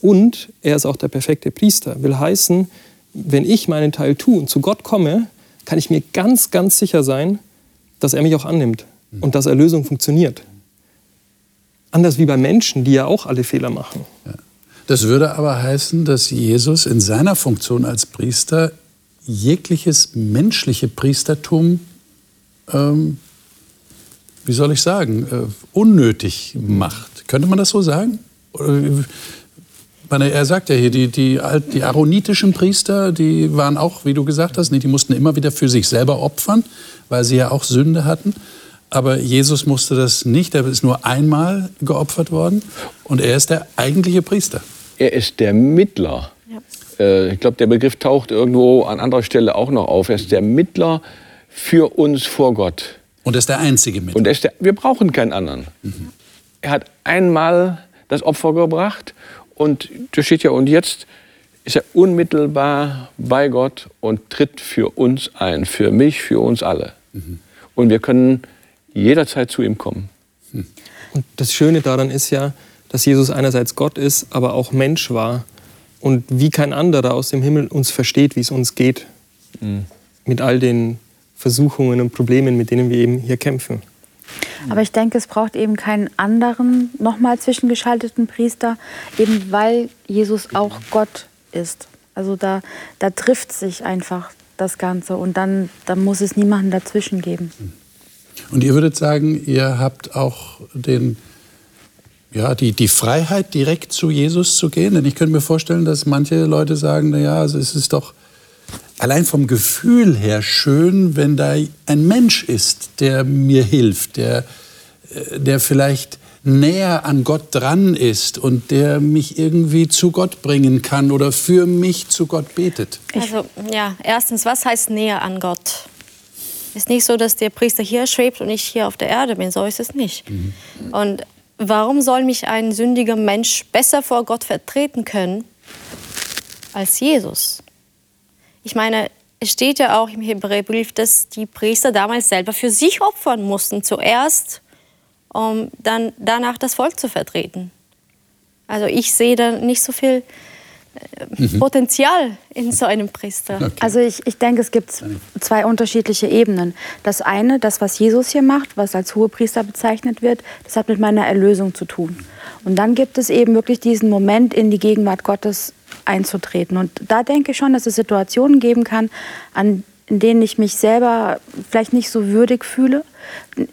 und er ist auch der perfekte Priester. Will heißen, wenn ich meinen Teil tue und zu Gott komme, kann ich mir ganz, ganz sicher sein, dass er mich auch annimmt und dass Erlösung funktioniert. Anders wie bei Menschen, die ja auch alle Fehler machen. Ja. Das würde aber heißen, dass Jesus in seiner Funktion als Priester jegliches menschliche Priestertum, ähm, wie soll ich sagen, äh, unnötig macht. Könnte man das so sagen? er sagt ja hier, die, die, die aaronitischen Priester, die waren auch, wie du gesagt hast, die mussten immer wieder für sich selber opfern, weil sie ja auch Sünde hatten. Aber Jesus musste das nicht. Er ist nur einmal geopfert worden. Und er ist der eigentliche Priester. Er ist der Mittler. Ja. Äh, ich glaube, der Begriff taucht irgendwo an anderer Stelle auch noch auf. Er ist der Mittler für uns vor Gott. Und er ist der einzige Mittler. Und er ist der, wir brauchen keinen anderen. Mhm. Er hat einmal das Opfer gebracht. Und da steht ja, und jetzt ist er unmittelbar bei Gott und tritt für uns ein. Für mich, für uns alle. Mhm. Und wir können jederzeit zu ihm kommen. Und das Schöne daran ist ja, dass Jesus einerseits Gott ist, aber auch Mensch war und wie kein anderer aus dem Himmel uns versteht, wie es uns geht. Mhm. Mit all den Versuchungen und Problemen, mit denen wir eben hier kämpfen. Aber ich denke, es braucht eben keinen anderen nochmal zwischengeschalteten Priester, eben weil Jesus auch Gott ist. Also da, da trifft sich einfach das Ganze und dann, dann muss es niemanden dazwischen geben. Mhm. Und ihr würdet sagen, ihr habt auch den, ja, die, die Freiheit, direkt zu Jesus zu gehen? Denn ich könnte mir vorstellen, dass manche Leute sagen, naja, also es ist doch allein vom Gefühl her schön, wenn da ein Mensch ist, der mir hilft, der, äh, der vielleicht näher an Gott dran ist und der mich irgendwie zu Gott bringen kann oder für mich zu Gott betet. Also ja, erstens, was heißt näher an Gott? ist nicht so, dass der Priester hier schwebt und ich hier auf der Erde bin. So ist es nicht. Mhm. Und warum soll mich ein sündiger Mensch besser vor Gott vertreten können als Jesus? Ich meine, es steht ja auch im Hebräerbrief, dass die Priester damals selber für sich opfern mussten, zuerst, um dann danach das Volk zu vertreten. Also ich sehe da nicht so viel mhm. Potenzial in so einem Priester. Okay. Also ich, ich denke, es gibt zwei unterschiedliche Ebenen. Das eine, das, was Jesus hier macht, was als Hohepriester bezeichnet wird, das hat mit meiner Erlösung zu tun. Und dann gibt es eben wirklich diesen Moment, in die Gegenwart Gottes einzutreten. Und da denke ich schon, dass es Situationen geben kann, an in denen ich mich selber vielleicht nicht so würdig fühle,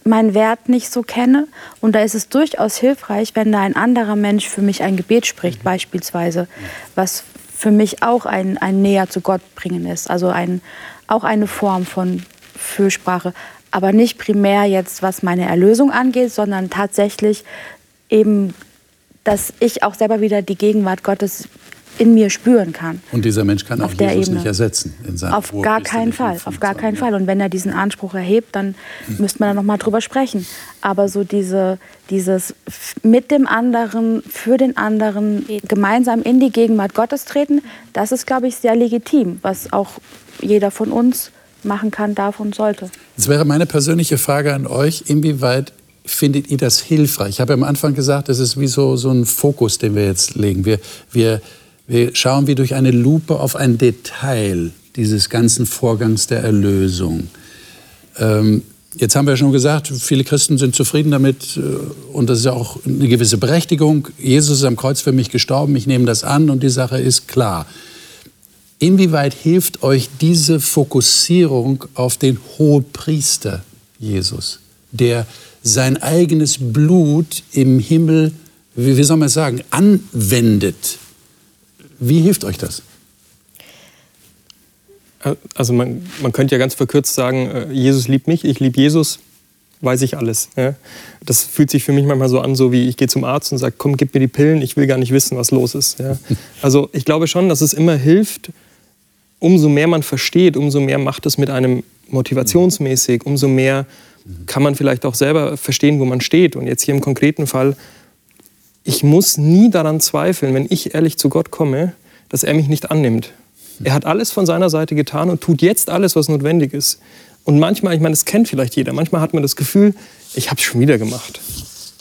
meinen Wert nicht so kenne. Und da ist es durchaus hilfreich, wenn da ein anderer Mensch für mich ein Gebet spricht, mhm. beispielsweise, was für mich auch ein, ein Näher zu Gott bringen ist. Also ein, auch eine Form von Fürsprache. Aber nicht primär jetzt, was meine Erlösung angeht, sondern tatsächlich eben, dass ich auch selber wieder die Gegenwart Gottes in mir spüren kann. Und dieser Mensch kann auch Jesus Ebene. nicht ersetzen in seinem Auf gar keinen Fall, auf gar keinen Fall. Und wenn er diesen Anspruch erhebt, dann hm. müsste man da noch mal drüber sprechen. Aber so diese, dieses mit dem anderen, für den anderen, gemeinsam in die Gegenwart Gottes treten, das ist, glaube ich, sehr legitim, was auch jeder von uns machen kann, darf und sollte. Das wäre meine persönliche Frage an euch, inwieweit findet ihr das hilfreich? Ich habe am Anfang gesagt, das ist wie so, so ein Fokus, den wir jetzt legen. Wir, wir wir schauen wie durch eine Lupe auf ein Detail dieses ganzen Vorgangs der Erlösung. Ähm, jetzt haben wir schon gesagt, viele Christen sind zufrieden damit äh, und das ist ja auch eine gewisse Berechtigung. Jesus ist am Kreuz für mich gestorben, ich nehme das an und die Sache ist klar. Inwieweit hilft euch diese Fokussierung auf den Hohepriester Jesus, der sein eigenes Blut im Himmel, wie soll man sagen, anwendet wie hilft euch das? Also man, man könnte ja ganz verkürzt sagen, äh, Jesus liebt mich, ich liebe Jesus, weiß ich alles. Ja? Das fühlt sich für mich manchmal so an, so wie ich gehe zum Arzt und sage, komm, gib mir die Pillen, ich will gar nicht wissen, was los ist. Ja? Also ich glaube schon, dass es immer hilft, umso mehr man versteht, umso mehr macht es mit einem motivationsmäßig, umso mehr kann man vielleicht auch selber verstehen, wo man steht. Und jetzt hier im konkreten Fall ich muss nie daran zweifeln, wenn ich ehrlich zu Gott komme, dass er mich nicht annimmt. Er hat alles von seiner Seite getan und tut jetzt alles, was notwendig ist. Und manchmal, ich meine, das kennt vielleicht jeder, manchmal hat man das Gefühl, ich habe es schon wieder gemacht.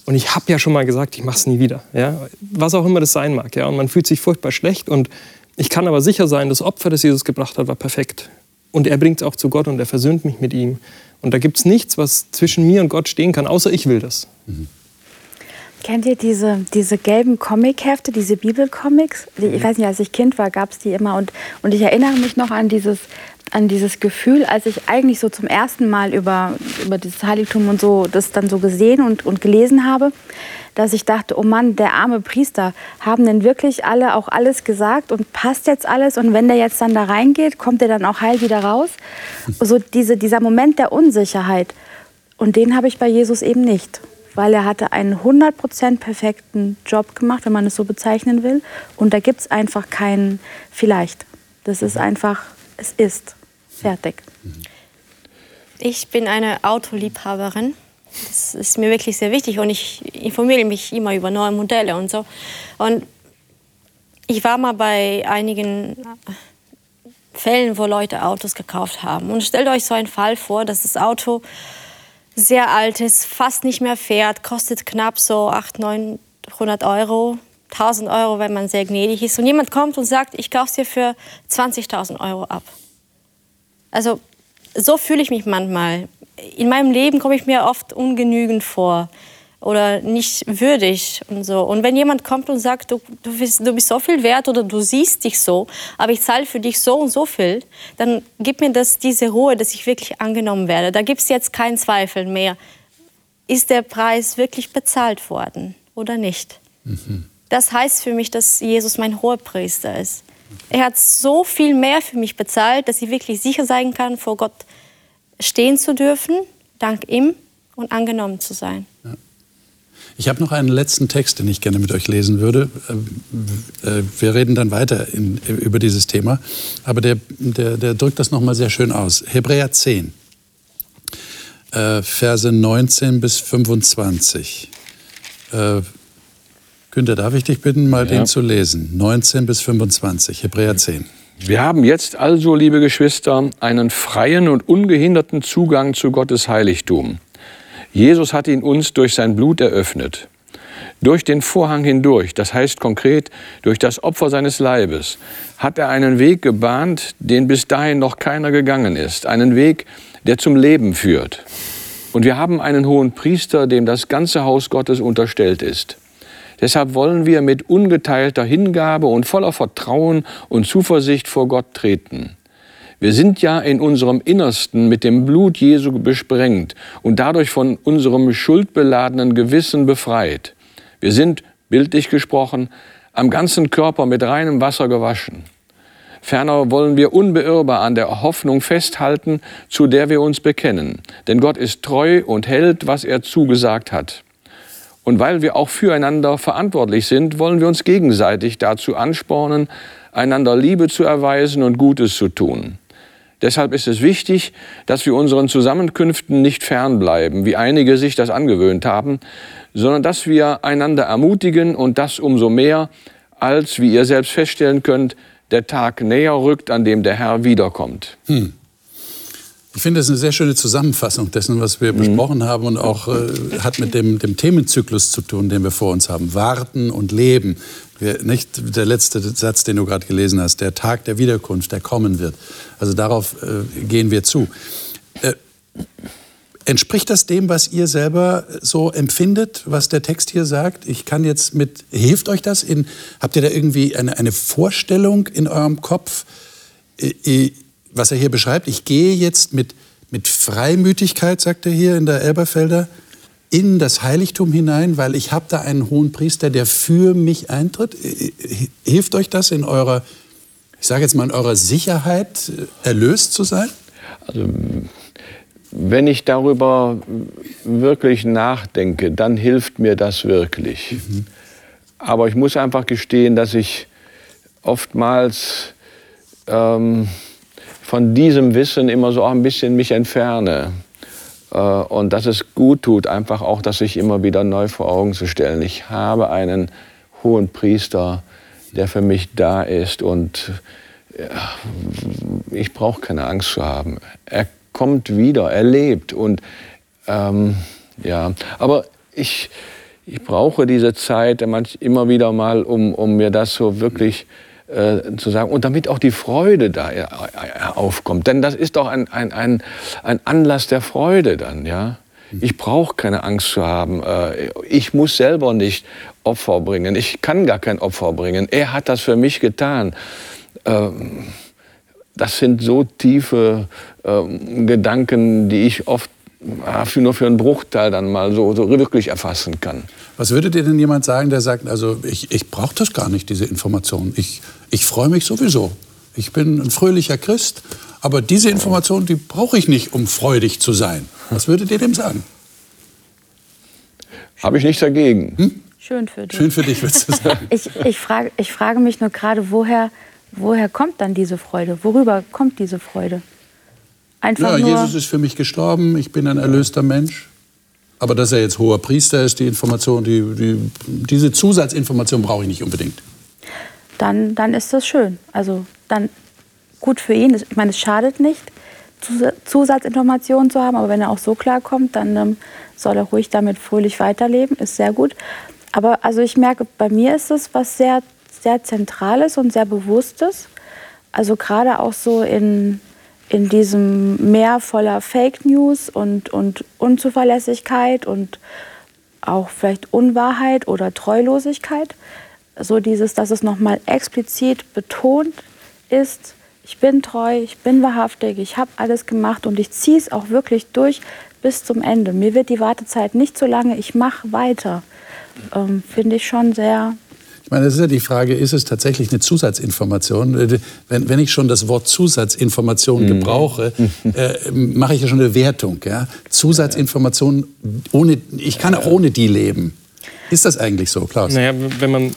Und ich habe ja schon mal gesagt, ich mache es nie wieder. Ja? Was auch immer das sein mag. Ja? Und man fühlt sich furchtbar schlecht. Und ich kann aber sicher sein, das Opfer, das Jesus gebracht hat, war perfekt. Und er bringt es auch zu Gott und er versöhnt mich mit ihm. Und da gibt es nichts, was zwischen mir und Gott stehen kann, außer ich will das. Mhm. Kennt ihr diese, diese gelben Comichefte, diese Bibelcomics? Ich mhm. weiß nicht, als ich Kind war, gab es die immer. Und, und ich erinnere mich noch an dieses, an dieses Gefühl, als ich eigentlich so zum ersten Mal über, über dieses Heiligtum und so das dann so gesehen und, und gelesen habe, dass ich dachte, oh Mann, der arme Priester, haben denn wirklich alle auch alles gesagt und passt jetzt alles? Und wenn der jetzt dann da reingeht, kommt er dann auch heil wieder raus? So diese, dieser Moment der Unsicherheit. Und den habe ich bei Jesus eben nicht weil er hatte einen 100% perfekten Job gemacht, wenn man es so bezeichnen will. Und da gibt es einfach keinen vielleicht. Das ist einfach, es ist fertig. Ich bin eine Autoliebhaberin. Das ist mir wirklich sehr wichtig und ich informiere mich immer über neue Modelle und so. Und ich war mal bei einigen Fällen, wo Leute Autos gekauft haben. Und stellt euch so einen Fall vor, dass das Auto sehr altes, fast nicht mehr fährt, kostet knapp so 800, 900 Euro, 1000 Euro, wenn man sehr gnädig ist. Und jemand kommt und sagt, ich kaufe es dir für 20.000 Euro ab. Also so fühle ich mich manchmal. In meinem Leben komme ich mir oft ungenügend vor oder nicht würdig und so. Und wenn jemand kommt und sagt, du, du, bist, du bist so viel wert oder du siehst dich so, aber ich zahle für dich so und so viel, dann gibt mir das diese Ruhe, dass ich wirklich angenommen werde. Da gibt es jetzt keinen Zweifel mehr. Ist der Preis wirklich bezahlt worden oder nicht? Mhm. Das heißt für mich, dass Jesus mein Hohepriester ist. Er hat so viel mehr für mich bezahlt, dass ich wirklich sicher sein kann, vor Gott stehen zu dürfen, dank ihm und angenommen zu sein. Ja. Ich habe noch einen letzten Text, den ich gerne mit euch lesen würde. Äh, wir reden dann weiter in, über dieses Thema. Aber der, der, der drückt das nochmal sehr schön aus. Hebräer 10, äh, Verse 19 bis 25. Äh, Günther, darf ich dich bitten, mal ja. den zu lesen? 19 bis 25, Hebräer 10. Wir haben jetzt also, liebe Geschwister, einen freien und ungehinderten Zugang zu Gottes Heiligtum. Jesus hat ihn uns durch sein Blut eröffnet. Durch den Vorhang hindurch, das heißt konkret durch das Opfer seines Leibes, hat er einen Weg gebahnt, den bis dahin noch keiner gegangen ist. Einen Weg, der zum Leben führt. Und wir haben einen hohen Priester, dem das ganze Haus Gottes unterstellt ist. Deshalb wollen wir mit ungeteilter Hingabe und voller Vertrauen und Zuversicht vor Gott treten. Wir sind ja in unserem Innersten mit dem Blut Jesu besprengt und dadurch von unserem schuldbeladenen Gewissen befreit. Wir sind, bildlich gesprochen, am ganzen Körper mit reinem Wasser gewaschen. Ferner wollen wir unbeirrbar an der Hoffnung festhalten, zu der wir uns bekennen. Denn Gott ist treu und hält, was er zugesagt hat. Und weil wir auch füreinander verantwortlich sind, wollen wir uns gegenseitig dazu anspornen, einander Liebe zu erweisen und Gutes zu tun. Deshalb ist es wichtig, dass wir unseren Zusammenkünften nicht fernbleiben, wie einige sich das angewöhnt haben, sondern dass wir einander ermutigen und das umso mehr, als, wie ihr selbst feststellen könnt, der Tag näher rückt, an dem der Herr wiederkommt. Hm. Ich finde, das ist eine sehr schöne Zusammenfassung dessen, was wir mhm. besprochen haben und auch äh, hat mit dem, dem, Themenzyklus zu tun, den wir vor uns haben. Warten und Leben. Nicht der letzte Satz, den du gerade gelesen hast, der Tag der Wiederkunft, der kommen wird. Also darauf äh, gehen wir zu. Äh, entspricht das dem, was ihr selber so empfindet, was der Text hier sagt? Ich kann jetzt mit, hilft euch das? In, habt ihr da irgendwie eine, eine Vorstellung in eurem Kopf? Äh, was er hier beschreibt, ich gehe jetzt mit, mit Freimütigkeit, sagt er hier in der Elberfelder, in das Heiligtum hinein, weil ich habe da einen hohen Priester, der für mich eintritt. Hilft euch das in eurer, ich sage jetzt mal, in eurer Sicherheit, erlöst zu sein? Also, wenn ich darüber wirklich nachdenke, dann hilft mir das wirklich. Mhm. Aber ich muss einfach gestehen, dass ich oftmals ähm, von diesem Wissen immer so auch ein bisschen mich entferne. Äh, und dass es gut tut, einfach auch, dass sich immer wieder neu vor Augen zu stellen. Ich habe einen hohen Priester, der für mich da ist und ich brauche keine Angst zu haben. Er kommt wieder, er lebt und ähm, ja, aber ich, ich brauche diese Zeit immer wieder mal, um, um mir das so wirklich äh, zu sagen und damit auch die Freude da äh, aufkommt. Denn das ist doch ein, ein, ein, ein Anlass der Freude dann, ja. Ich brauche keine Angst zu haben. Äh, ich muss selber nicht Opfer bringen. Ich kann gar kein Opfer bringen. Er hat das für mich getan. Ähm, das sind so tiefe ähm, Gedanken, die ich oft nur für einen Bruchteil dann mal so, so wirklich erfassen kann. Was würdet ihr denn jemand sagen, der sagt, also ich, ich brauche das gar nicht, diese Information. Ich, ich freue mich sowieso. Ich bin ein fröhlicher Christ, aber diese Information, die brauche ich nicht, um freudig zu sein. Was würdet ihr dem sagen? Habe ich nichts dagegen. Hm? Schön für dich. Schön für dich, würdest du sagen. ich, ich, frage, ich frage mich nur gerade, woher, woher kommt dann diese Freude? Worüber kommt diese Freude? Einfach ja, Jesus ist für mich gestorben, ich bin ein erlöster Mensch. Aber dass er jetzt hoher Priester ist, die Information, die, die, diese Zusatzinformation brauche ich nicht unbedingt. Dann, dann ist das schön. Also dann gut für ihn. Ich meine, es schadet nicht, Zusatzinformationen zu haben, aber wenn er auch so klarkommt, dann ähm, soll er ruhig damit fröhlich weiterleben. Ist sehr gut. Aber also ich merke, bei mir ist es was sehr, sehr Zentrales und sehr Bewusstes. Also gerade auch so in, in diesem Meer voller Fake News und, und Unzuverlässigkeit und auch vielleicht Unwahrheit oder Treulosigkeit. So dieses, dass es nochmal explizit betont ist, ich bin treu, ich bin wahrhaftig, ich habe alles gemacht und ich ziehe es auch wirklich durch bis zum Ende. Mir wird die Wartezeit nicht so lange, ich mache weiter. Ähm, Finde ich schon sehr, ich meine, das ist ja die Frage, ist es tatsächlich eine Zusatzinformation? Äh, wenn, wenn ich schon das Wort Zusatzinformation mhm. gebrauche, äh, mache ich ja schon eine Wertung. Ja? Zusatzinformation, ohne, ich kann auch ohne die leben. Ist das eigentlich so, Klaus? Naja, wenn man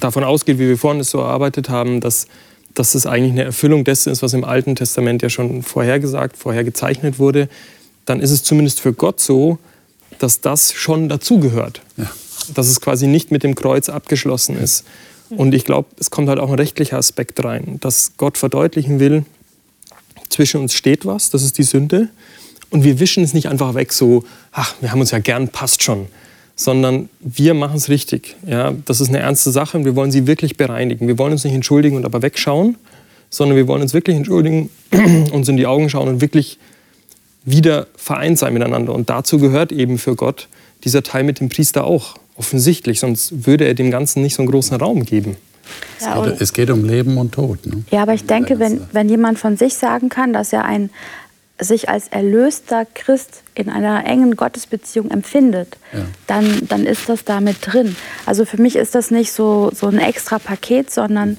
davon ausgeht, wie wir vorhin es so erarbeitet haben, dass, dass es eigentlich eine Erfüllung dessen ist, was im Alten Testament ja schon vorhergesagt, vorhergezeichnet wurde, dann ist es zumindest für Gott so, dass das schon dazugehört. Ja dass es quasi nicht mit dem Kreuz abgeschlossen ist. Und ich glaube, es kommt halt auch ein rechtlicher Aspekt rein, dass Gott verdeutlichen will, zwischen uns steht was, das ist die Sünde. Und wir wischen es nicht einfach weg, so, ach, wir haben uns ja gern, passt schon. sondern wir machen es richtig. Ja, das ist eine ernste Sache und wir wollen sie wirklich bereinigen. Wir wollen uns nicht entschuldigen und aber wegschauen, sondern wir wollen uns wirklich entschuldigen, uns in die Augen schauen und wirklich wieder vereint sein miteinander. Und dazu gehört eben für Gott dieser Teil mit dem Priester auch. Offensichtlich, sonst würde er dem Ganzen nicht so einen großen Raum geben. Ja, es, geht, es, geht, um Leben und Tod. Ne? Ja, aber ich denke, wenn, wenn jemand von sich sagen kann, dass er ein, sich als erlöster Christ in einer engen Gottesbeziehung empfindet, ja. dann, dann ist das damit drin. Also für mich ist das nicht so, so ein extra Paket, sondern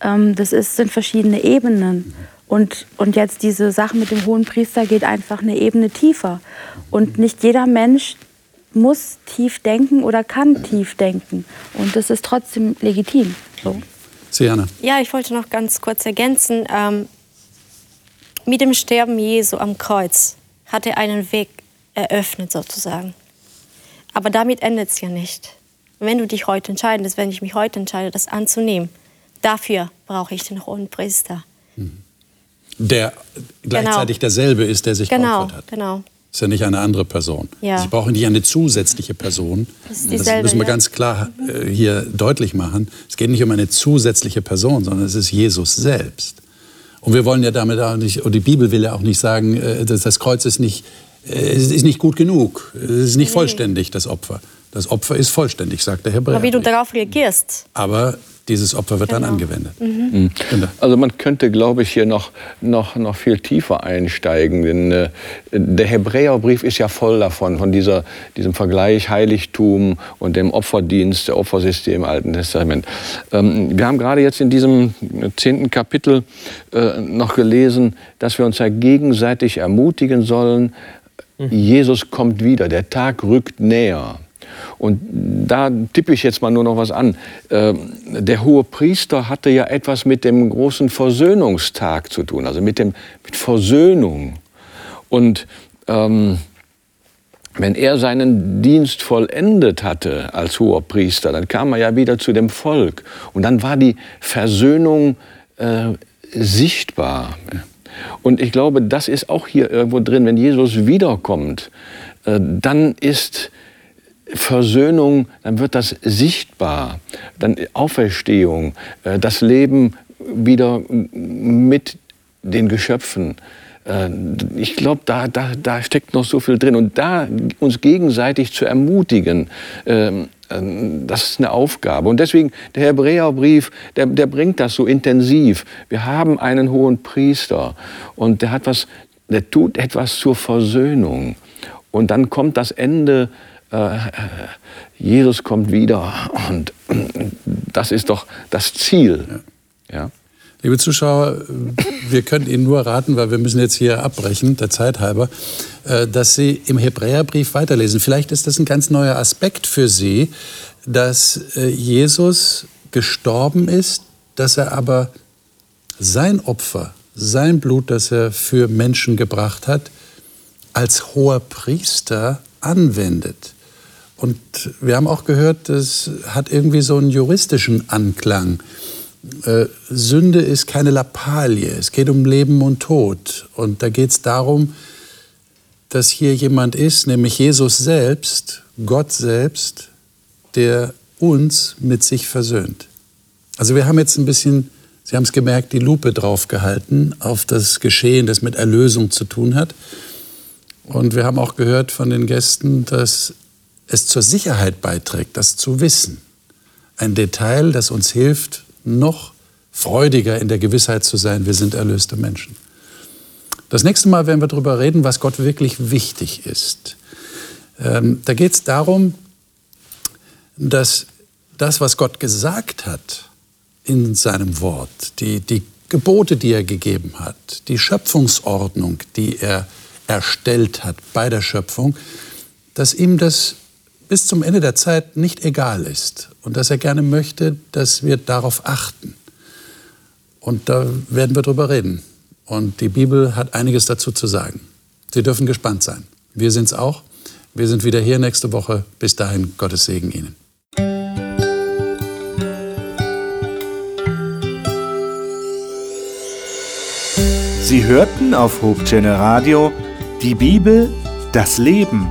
ähm, das ist, sind verschiedene Ebenen. Und, und jetzt diese Sache mit dem hohen Priester geht einfach eine Ebene tiefer. Und nicht jeder Mensch muss tief denken oder kann tief denken. Und das ist trotzdem legitim. So. Siana. Ja, ich wollte noch ganz kurz ergänzen. Ähm, mit dem Sterben Jesu am Kreuz hat er einen Weg eröffnet sozusagen. Aber damit endet es ja nicht. Wenn du dich heute entscheidest, wenn ich mich heute entscheide, das anzunehmen, dafür brauche ich den hohen Priester. Mhm. Der gleichzeitig genau. derselbe ist, der sich genau, geopfert hat. Genau. Ist ja nicht eine andere Person. Ja. Sie brauchen nicht eine zusätzliche Person. Das, das müssen wir ja. ganz klar äh, hier deutlich machen. Es geht nicht um eine zusätzliche Person, sondern es ist Jesus selbst. Und wir wollen ja damit auch nicht, und die Bibel will ja auch nicht sagen, äh, dass das Kreuz ist nicht, äh, ist nicht gut genug. Es ist nicht vollständig, das Opfer. Das Opfer ist vollständig, sagt der Hebräer. Aber wie du darauf reagierst. Aber dieses Opfer wird genau. dann angewendet. Mhm. Mhm. Also man könnte, glaube ich, hier noch, noch, noch viel tiefer einsteigen. Denn äh, der Hebräerbrief ist ja voll davon, von dieser, diesem Vergleich Heiligtum und dem Opferdienst, der Opfersystem im Alten Testament. Ähm, wir haben gerade jetzt in diesem zehnten Kapitel äh, noch gelesen, dass wir uns ja gegenseitig ermutigen sollen. Mhm. Jesus kommt wieder, der Tag rückt näher. Und da tippe ich jetzt mal nur noch was an. Ähm, der hohe Priester hatte ja etwas mit dem großen Versöhnungstag zu tun, also mit, dem, mit Versöhnung. Und ähm, wenn er seinen Dienst vollendet hatte als hoher Priester, dann kam er ja wieder zu dem Volk. Und dann war die Versöhnung äh, sichtbar. Und ich glaube, das ist auch hier irgendwo drin. Wenn Jesus wiederkommt, äh, dann ist Versöhnung, dann wird das sichtbar, dann Auferstehung, äh, das Leben wieder mit den Geschöpfen. Äh, ich glaube, da, da, da steckt noch so viel drin. Und da uns gegenseitig zu ermutigen, ähm, äh, das ist eine Aufgabe. Und deswegen, der Hebräerbrief, der, der bringt das so intensiv. Wir haben einen hohen Priester und der hat was, der tut etwas zur Versöhnung. Und dann kommt das Ende Jesus kommt wieder und das ist doch das Ziel. Ja. ja. Liebe Zuschauer, wir können Ihnen nur raten, weil wir müssen jetzt hier abbrechen, der Zeit halber, äh, dass Sie im Hebräerbrief weiterlesen. Vielleicht ist das ein ganz neuer Aspekt für Sie, dass äh, Jesus gestorben ist, dass er aber sein Opfer, sein Blut, das er für Menschen gebracht hat, als hoher Priester anwendet. Und wir haben auch gehört, das hat irgendwie so einen juristischen Anklang. Äh, Sünde ist keine Lappalie, es geht um Leben und Tod. Und da geht es darum, dass hier jemand ist, nämlich Jesus selbst, Gott selbst, der uns mit sich versöhnt. Also wir haben jetzt ein bisschen, Sie haben es gemerkt, die Lupe draufgehalten auf das Geschehen, das mit Erlösung zu tun hat. Und wir haben auch gehört von den Gästen, dass es zur Sicherheit beiträgt, das zu wissen. Ein Detail, das uns hilft, noch freudiger in der Gewissheit zu sein, wir sind erlöste Menschen. Das nächste Mal werden wir darüber reden, was Gott wirklich wichtig ist. Ähm, da geht es darum, dass das, was Gott gesagt hat in seinem Wort, die, die Gebote, die er gegeben hat, die Schöpfungsordnung, die er erstellt hat bei der Schöpfung, dass ihm das bis zum Ende der Zeit nicht egal ist und dass er gerne möchte, dass wir darauf achten. Und da werden wir drüber reden. Und die Bibel hat einiges dazu zu sagen. Sie dürfen gespannt sein. Wir sind es auch. Wir sind wieder hier nächste Woche. Bis dahin, Gottes Segen Ihnen. Sie hörten auf Hope Radio die Bibel, das Leben